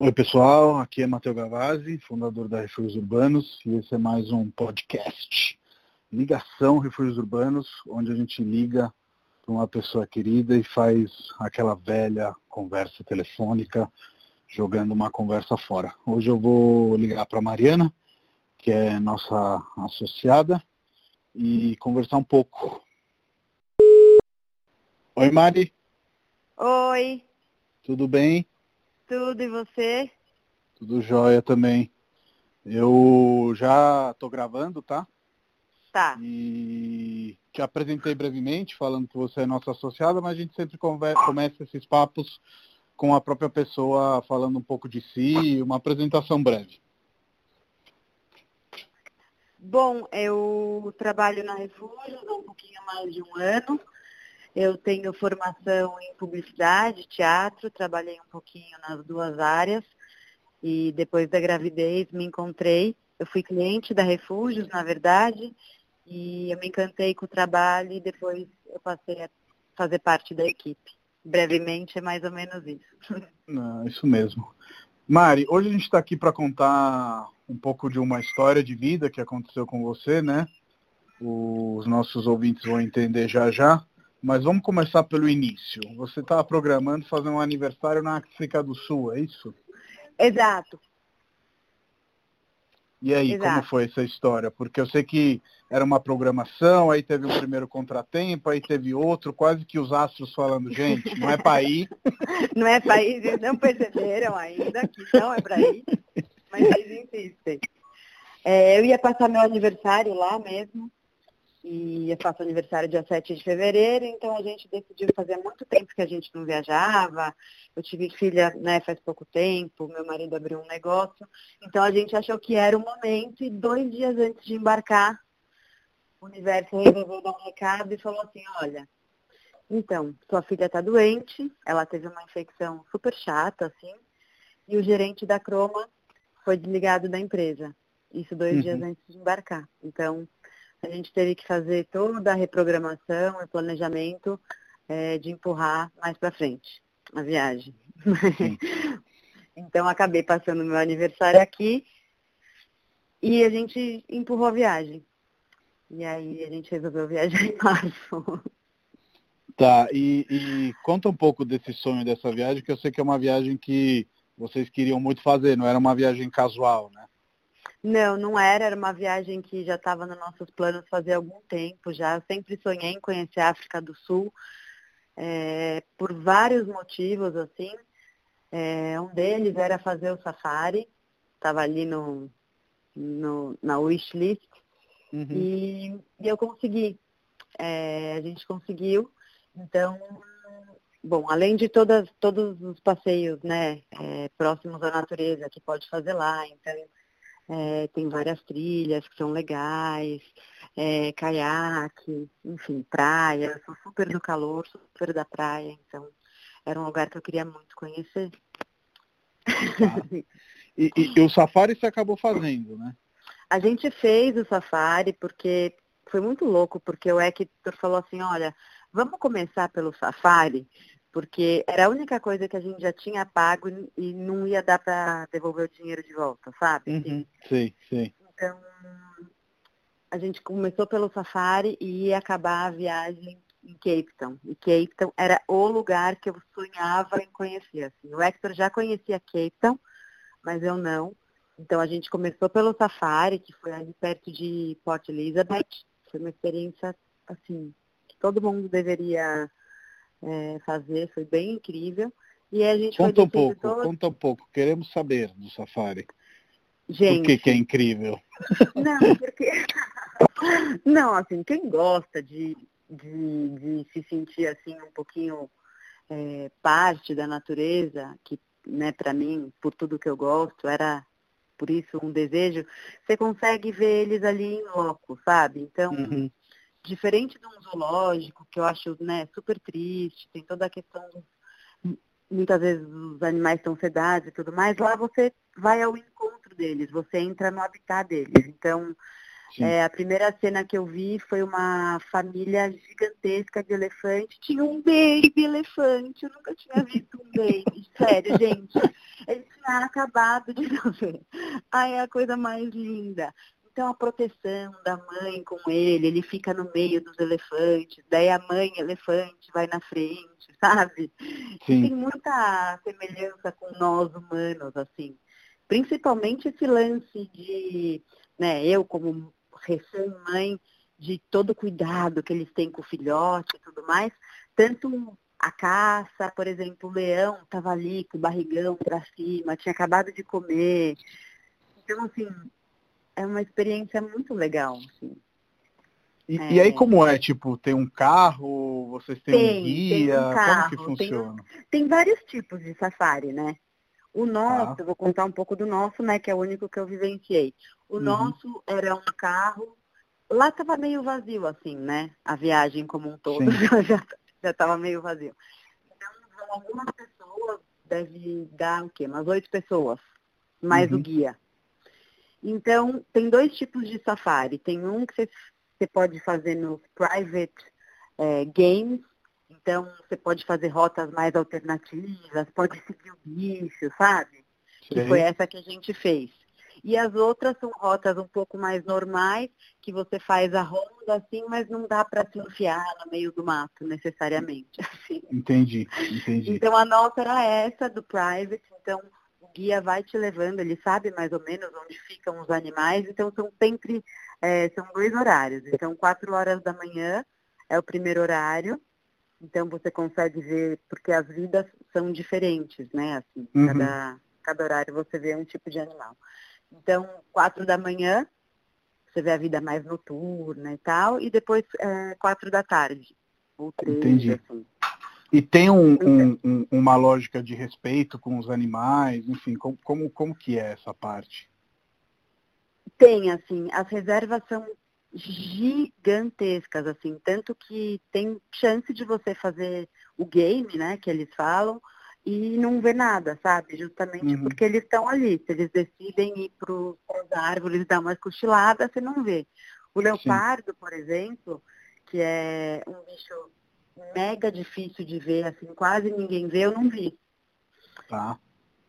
Oi pessoal, aqui é Matheus Gavazzi, fundador da Refúgios Urbanos, e esse é mais um podcast. Ligação Refúgios Urbanos, onde a gente liga para uma pessoa querida e faz aquela velha conversa telefônica, jogando uma conversa fora. Hoje eu vou ligar para Mariana, que é nossa associada, e conversar um pouco. Oi Mari. Oi. Tudo bem? Tudo, e você? Tudo jóia também. Eu já estou gravando, tá? Tá. E te apresentei brevemente, falando que você é nossa associada, mas a gente sempre conversa, começa esses papos com a própria pessoa falando um pouco de si, uma apresentação breve. Bom, eu trabalho na Refúgio há um pouquinho mais de um ano. Eu tenho formação em publicidade, teatro, trabalhei um pouquinho nas duas áreas e depois da gravidez me encontrei. Eu fui cliente da Refúgios, na verdade, e eu me encantei com o trabalho e depois eu passei a fazer parte da equipe. Brevemente é mais ou menos isso. Não, isso mesmo. Mari, hoje a gente está aqui para contar um pouco de uma história de vida que aconteceu com você, né? Os nossos ouvintes vão entender já já. Mas vamos começar pelo início. Você estava programando fazer um aniversário na África do Sul, é isso? Exato. E aí, Exato. como foi essa história? Porque eu sei que era uma programação, aí teve um primeiro contratempo, aí teve outro, quase que os astros falando, gente, não é para ir. não é para ir, eles não perceberam ainda que não é para ir, mas eles insistem. É, eu ia passar meu aniversário lá mesmo, e eu faço aniversário dia 7 de fevereiro, então a gente decidiu fazer muito tempo que a gente não viajava. Eu tive filha né, faz pouco tempo, meu marido abriu um negócio, então a gente achou que era o momento e dois dias antes de embarcar, o universo resolveu dar um recado e falou assim, olha, então, sua filha está doente, ela teve uma infecção super chata, assim, e o gerente da Croma foi desligado da empresa. Isso dois uhum. dias antes de embarcar. Então, a gente teve que fazer toda a reprogramação e planejamento é, de empurrar mais para frente a viagem. então acabei passando meu aniversário aqui e a gente empurrou a viagem. E aí a gente resolveu viajar em março. Tá, e, e conta um pouco desse sonho dessa viagem, que eu sei que é uma viagem que vocês queriam muito fazer, não era uma viagem casual, né? Não, não era. Era uma viagem que já estava nos nossos planos fazer algum tempo já. Eu sempre sonhei em conhecer a África do Sul é, por vários motivos, assim. É, um deles era fazer o safari. Estava ali no, no, na wishlist. Uhum. E, e, eu consegui. É, a gente conseguiu. Então, bom, além de todas, todos os passeios né, é, próximos à natureza que pode fazer lá, então é, tem várias trilhas que são legais, é, caiaque, enfim, praia. Eu sou super do calor, super da praia, então era um lugar que eu queria muito conhecer. Tá. E, e, e, o safari você acabou fazendo, né? A gente fez o safari porque foi muito louco, porque o Hector falou assim, olha, vamos começar pelo safari, porque era a única coisa que a gente já tinha pago e não ia dar para devolver o dinheiro de volta, sabe? Uhum. Sim, sim. Então, a gente começou pelo safari e ia acabar a viagem em Cape Town. E Cape Town era o lugar que eu sonhava em conhecer. Assim. O Hector já conhecia Cape Town, mas eu não. Então a gente começou pelo safari, que foi ali perto de Port Elizabeth. Foi uma experiência, assim, que todo mundo deveria é, fazer, foi bem incrível. E a gente conta um pouco, todo... conta um pouco, queremos saber do Safari. Gente, Por que, que é incrível? Não, porque. não, assim, quem gosta de, de, de se sentir assim um pouquinho é, parte da natureza, que né, para mim, por tudo que eu gosto, era por isso um desejo, você consegue ver eles ali em loco, sabe? Então, uhum diferente de um zoológico, que eu acho né, super triste, tem toda a questão muitas vezes os animais estão sedados e tudo mais, lá você vai ao encontro deles, você entra no habitat deles. Então, É, a primeira cena que eu vi foi uma família gigantesca de elefante. Tinha um baby elefante. Eu nunca tinha visto um baby. Sério, gente. Ele tinha acabado de nascer. Ai, é a coisa mais linda. Então a proteção da mãe com ele, ele fica no meio dos elefantes, daí a mãe elefante vai na frente, sabe? Tem muita semelhança com nós humanos, assim. Principalmente esse lance de, né, eu como recém-mãe, de todo o cuidado que eles têm com o filhote e tudo mais, tanto a caça, por exemplo, o leão estava ali com o barrigão para cima, tinha acabado de comer. Então, assim, é uma experiência muito legal. Assim. E, é... e, aí como é? Tipo, tem um carro, vocês têm tem, um guia? Tem um carro, como que funciona? Tem, tem, vários tipos de safari, né? O nosso, ah. vou contar um pouco do nosso, né? Que é o único que eu vivenciei. O uhum. nosso era um carro. Lá estava meio vazio, assim, né? A viagem como um todo já estava meio vazio. Então, algumas pessoas, deve dar o quê? Umas oito pessoas, mais uhum. o guia. Então, tem dois tipos de safari. Tem um que você, pode fazer nos private é, games, então você pode fazer rotas mais alternativas, pode seguir o bicho, sabe? Sim. Que foi essa que a gente fez. E as outras são rotas um pouco mais normais, que você faz a ronda assim, mas não dá para se enfiar no meio do mato necessariamente. Assim. Entendi, entendi. Então a nossa era essa do private, então guia vai te levando, ele sabe mais ou menos onde ficam os animais, então são sempre, é, são dois horários. Então, quatro horas da manhã é o primeiro horário, então você consegue ver, porque as vidas são diferentes, né? Assim, uhum. cada, cada horário você vê um tipo de animal. Então, quatro da manhã, você vê a vida mais noturna e tal, e depois é, quatro da tarde, ou três, Entendi. assim. E tem um, um, um, uma lógica de respeito com os animais, enfim, como, como, como que é essa parte? Tem, assim, as reservas são gigantescas, assim, tanto que tem chance de você fazer o game, né, que eles falam, e não ver nada, sabe? Justamente uhum. porque eles estão ali. Se eles decidem ir para as árvores dar uma cochilada, você não vê. O leopardo, Sim. por exemplo, que é um bicho mega difícil de ver, assim, quase ninguém vê, eu não vi. Tá.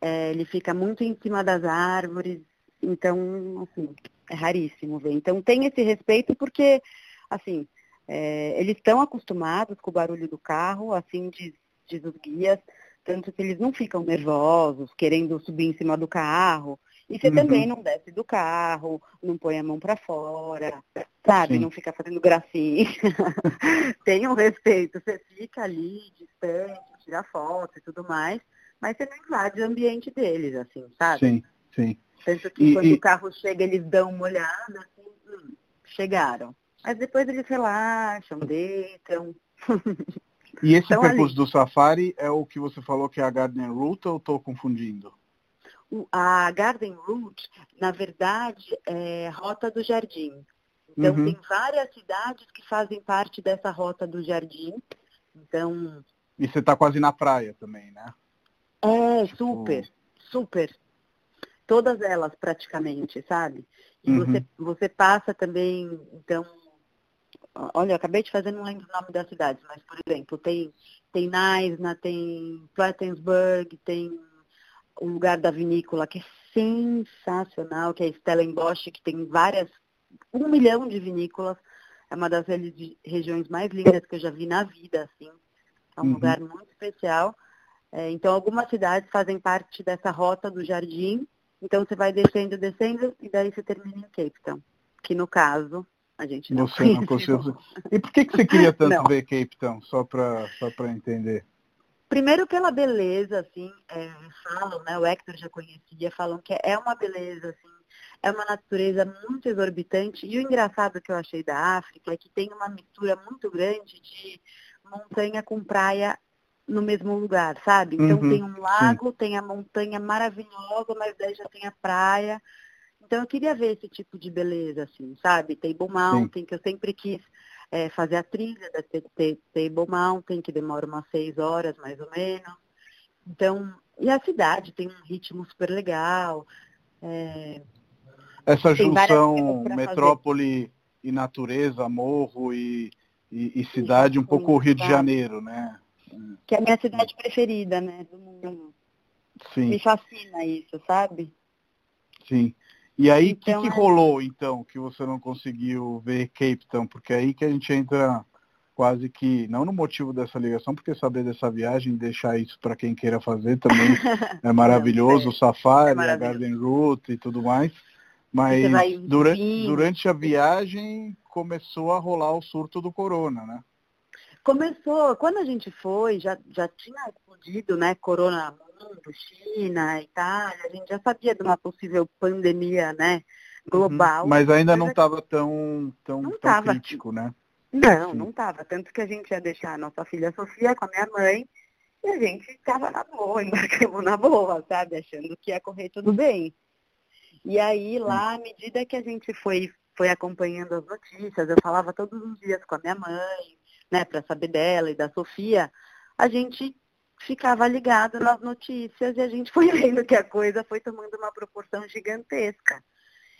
É, ele fica muito em cima das árvores, então, assim, é raríssimo ver. Então tem esse respeito porque, assim, é, eles estão acostumados com o barulho do carro, assim diz, diz os guias, tanto que eles não ficam nervosos, querendo subir em cima do carro. E você uhum. também não desce do carro, não põe a mão para fora, sabe? Sim. Não fica fazendo gracinha. Tem um respeito, você fica ali distante, tira foto e tudo mais, mas você não invade o ambiente deles, assim, sabe? Sim, sim. Penso que e, quando e... o carro chega, eles dão uma olhada, assim, hum, chegaram. Mas depois eles relaxam, deitam. E esse percurso ali... do Safari é o que você falou que é a Garden Route ou estou confundindo? A Garden Route, na verdade, é Rota do Jardim. Então, uhum. tem várias cidades que fazem parte dessa Rota do Jardim. Então... E você está quase na praia também, né? É, tipo... super, super. Todas elas praticamente, sabe? E uhum. você, você passa também, então, olha, eu acabei de fazer, não lembro o nome das cidades, mas, por exemplo, tem, tem Naisna, tem Platensburg, tem o lugar da vinícola, que é sensacional, que é Stellenbosch, que tem várias, um milhão de vinícolas. É uma das regiões mais lindas que eu já vi na vida, assim. É um uhum. lugar muito especial. É, então, algumas cidades fazem parte dessa rota do jardim. Então, você vai descendo, descendo, e daí você termina em Cape Town. Que, no caso, a gente não Você não conseguiu. E por que, que você queria tanto não. ver Cape Town? Só para só entender. Primeiro pela beleza, assim, é, falam, né, o Hector já conhecia, falam que é uma beleza, assim, é uma natureza muito exorbitante. E o engraçado que eu achei da África é que tem uma mistura muito grande de montanha com praia no mesmo lugar, sabe? Então uhum, tem um lago, sim. tem a montanha maravilhosa, mas daí já tem a praia. Então eu queria ver esse tipo de beleza, assim, sabe? Table Mountain, sim. que eu sempre quis é, fazer a trilha da Table Mountain, que demora umas seis horas mais ou menos. Então, e a cidade tem um ritmo super legal. É, essa junção metrópole e natureza, morro e, e, e cidade, um pouco o Rio de Janeiro, né? Que é a minha cidade preferida, né, do mundo. Sim. Me fascina isso, sabe? Sim. E aí, o então, que, que é... rolou, então, que você não conseguiu ver Cape Town? Porque é aí que a gente entra quase que, não no motivo dessa ligação, porque saber dessa viagem, deixar isso para quem queira fazer também é maravilhoso, não, é. o Safari, é maravilhoso. a Garden Route e tudo mais. Mas durante, durante a viagem começou a rolar o surto do corona, né? Começou, quando a gente foi, já, já tinha explodido, né, corona mundo, China, Itália, a gente já sabia de uma possível pandemia, né, global. Uhum. Mas ainda mas não estava tão, tão, não tão tava, crítico, né? Não, Sim. não estava. Tanto que a gente ia deixar a nossa filha Sofia com a minha mãe e a gente estava na boa, embarcamos na boa, sabe? Achando que ia correr tudo bem. E aí, lá, à medida que a gente foi, foi acompanhando as notícias, eu falava todos os dias com a minha mãe, né, para saber dela e da Sofia, a gente ficava ligado nas notícias e a gente foi vendo que a coisa foi tomando uma proporção gigantesca.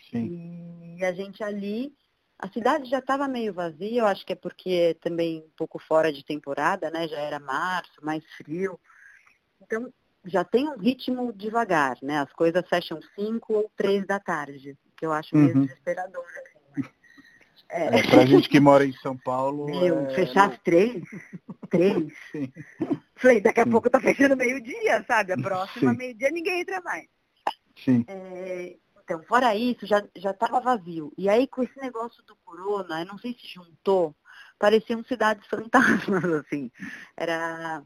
Sim. E a gente ali, a cidade já estava meio vazia, eu acho que é porque também um pouco fora de temporada, né? Já era março, mais frio. Então já tem um ritmo devagar, né? As coisas fecham 5 ou 3 da tarde, que eu acho meio uhum. desesperador. É. é, pra gente que mora em São Paulo. Meu, é... fechar às três? Três? Sim. Falei, daqui a Sim. pouco tá fechando meio-dia, sabe? A próxima, meio-dia, ninguém entra mais. Sim. É, então, fora isso, já, já tava vazio. E aí, com esse negócio do corona, eu não sei se juntou, pareciam cidades fantasmas, assim. Era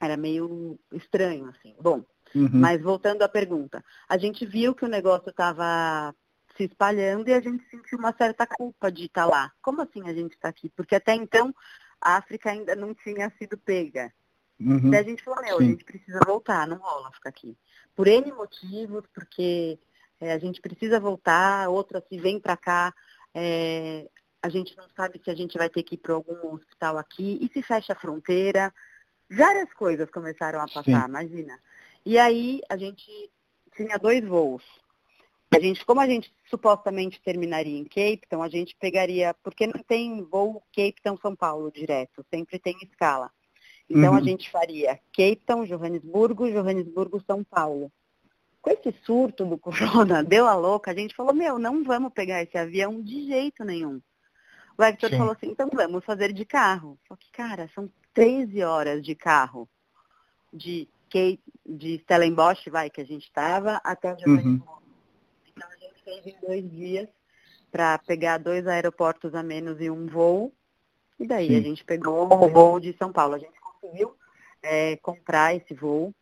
era meio estranho, assim. Bom, uhum. mas voltando à pergunta. A gente viu que o negócio estava se espalhando e a gente sentiu uma certa culpa de estar tá lá. Como assim a gente está aqui? Porque até então a África ainda não tinha sido pega. Uhum. Daí a gente falou, meu, Sim. a gente precisa voltar, não rola ficar aqui. Por N motivos, porque é, a gente precisa voltar, outra se vem para cá, é, a gente não sabe se a gente vai ter que ir para algum hospital aqui, e se fecha a fronteira, Várias coisas começaram a passar, Sim. imagina. E aí a gente tinha dois voos. A gente, como a gente supostamente terminaria em Cape Town, a gente pegaria, porque não tem voo Cape Town São Paulo direto, sempre tem escala. Então uhum. a gente faria Cape Town, Johannesburgo, Johannesburgo, São Paulo. Com esse surto do corona, deu a louca, a gente falou, meu, não vamos pegar esse avião de jeito nenhum. O Hector Sim. falou assim, então vamos fazer de carro. Só que, cara, são 13 horas de carro de, Kate, de Stellenbosch, vai, que a gente estava, até Johannesburgo. Uhum. Então a gente fez em dois dias para pegar dois aeroportos a menos e um voo. E daí Sim. a gente pegou o voo de São Paulo. A gente conseguiu é, comprar esse voo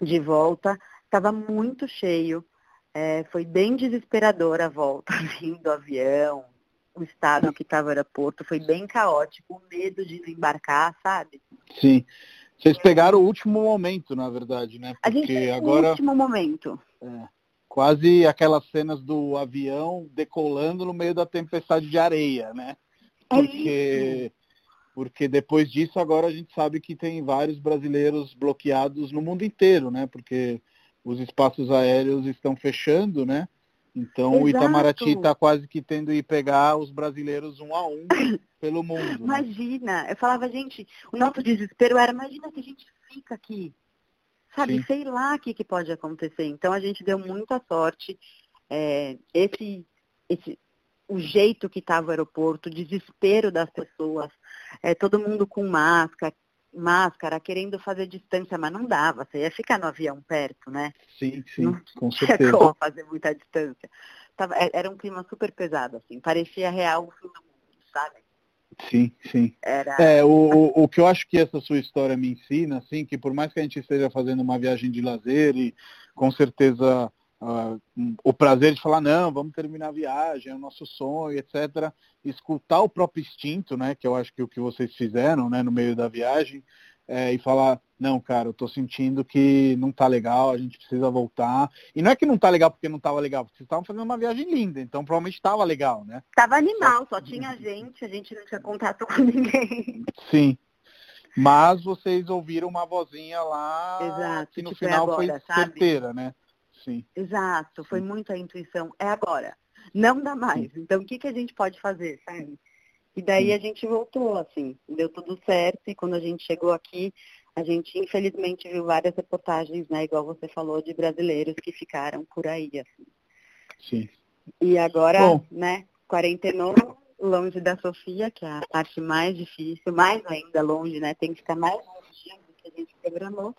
de volta. Estava muito cheio. É, foi bem desesperadora a volta, vindo do avião, o estado que estava o aeroporto, foi bem caótico, o medo de não embarcar, sabe? Sim. Vocês pegaram o último momento, na verdade, né? Porque a gente agora. O último momento. É, quase aquelas cenas do avião decolando no meio da tempestade de areia, né? É porque, porque depois disso agora a gente sabe que tem vários brasileiros bloqueados no mundo inteiro, né? Porque os espaços aéreos estão fechando, né? Então Exato. o Itamaraty está quase que tendo que pegar os brasileiros um a um pelo mundo. Né? Imagina, eu falava, gente, o nosso desespero era, imagina se a gente fica aqui. Sabe, Sim. sei lá o que, que pode acontecer. Então a gente deu muita sorte. É, esse, esse, o jeito que estava o aeroporto, o desespero das pessoas, é, todo mundo com máscara, máscara, querendo fazer distância, mas não dava, você ia ficar no avião perto, né? Sim, sim, não com certeza. como fazer muita distância. Tava, é, era um clima super pesado, assim, parecia real o fim do mundo, sabe? Sim, sim. Era... É, o, o que eu acho que essa sua história me ensina, assim, que por mais que a gente esteja fazendo uma viagem de lazer e com certeza uh, o prazer de falar, não, vamos terminar a viagem, é o nosso sonho, etc. Escutar o próprio instinto, né, que eu acho que o que vocês fizeram, né, no meio da viagem, é, e falar, não, cara, eu tô sentindo que não tá legal, a gente precisa voltar. E não é que não tá legal porque não tava legal, porque vocês estavam fazendo uma viagem linda, então provavelmente tava legal, né? Tava animal, só, só tinha gente, a gente não tinha contato com ninguém. Sim. Mas vocês ouviram uma vozinha lá Exato, que no final agora, foi sabe? certeira, né? Sim. Exato, foi muita intuição. É agora. Não dá mais. Então, o que, que a gente pode fazer, sabe? E daí a gente voltou, assim, deu tudo certo. E quando a gente chegou aqui, a gente infelizmente viu várias reportagens, né, igual você falou, de brasileiros que ficaram por aí, assim. Sim. E agora, Bom. né, quarentenou, longe da Sofia, que é a parte mais difícil, mais ainda longe, né? Tem que ficar mais longe do que a gente programou.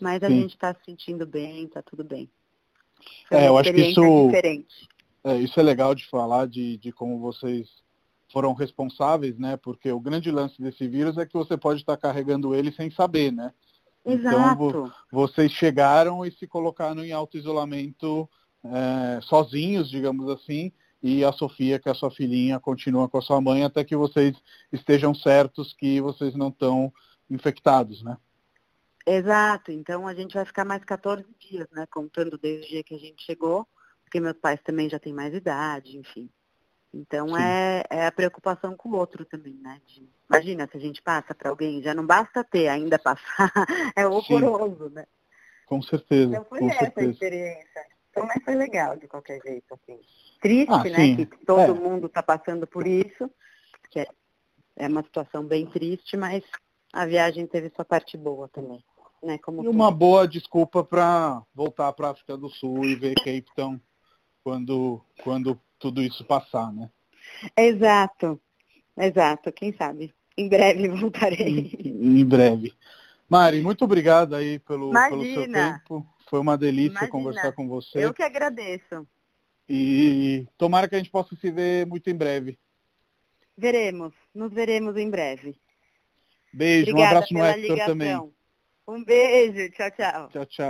Mas a Sim. gente está se sentindo bem, tá tudo bem. Foi É, eu acho que isso- diferente. É, isso é legal de falar de, de como vocês foram responsáveis, né? Porque o grande lance desse vírus é que você pode estar carregando ele sem saber, né? Então, Exato. vocês chegaram e se colocaram em auto-isolamento é, sozinhos, digamos assim, e a Sofia, que é a sua filhinha, continua com a sua mãe até que vocês estejam certos que vocês não estão infectados, né? Exato. Então a gente vai ficar mais 14 dias, né? Contando desde o dia que a gente chegou, porque meus pais também já têm mais idade, enfim. Então Sim. é, é a preocupação com o outro também, né? De- imagina se a gente passa para alguém, já não basta ter, ainda passar, é horroroso, né? Com certeza, Então foi essa a certeza. experiência. Então, mas foi legal de qualquer jeito, assim. Triste, Ah, né? sim. Que todo É. mundo está passando por isso, que é, é uma situação bem triste, mas a viagem teve sua parte boa também, né? Como E uma boa desculpa para voltar para a África do Sul e ver Cape Town quando, quando tudo isso passar, né? Exato, exato, quem sabe. Em breve voltarei. Em, em breve. Mari, muito obrigado aí pelo, pelo seu tempo. Foi uma delícia Imagina. conversar com você. Eu que agradeço. E tomara que a gente possa se ver muito em breve. Veremos, nos veremos em breve. Beijo, Obrigada um abraço no Hector ligação. também. Um beijo, tchau, tchau. Tchau, tchau.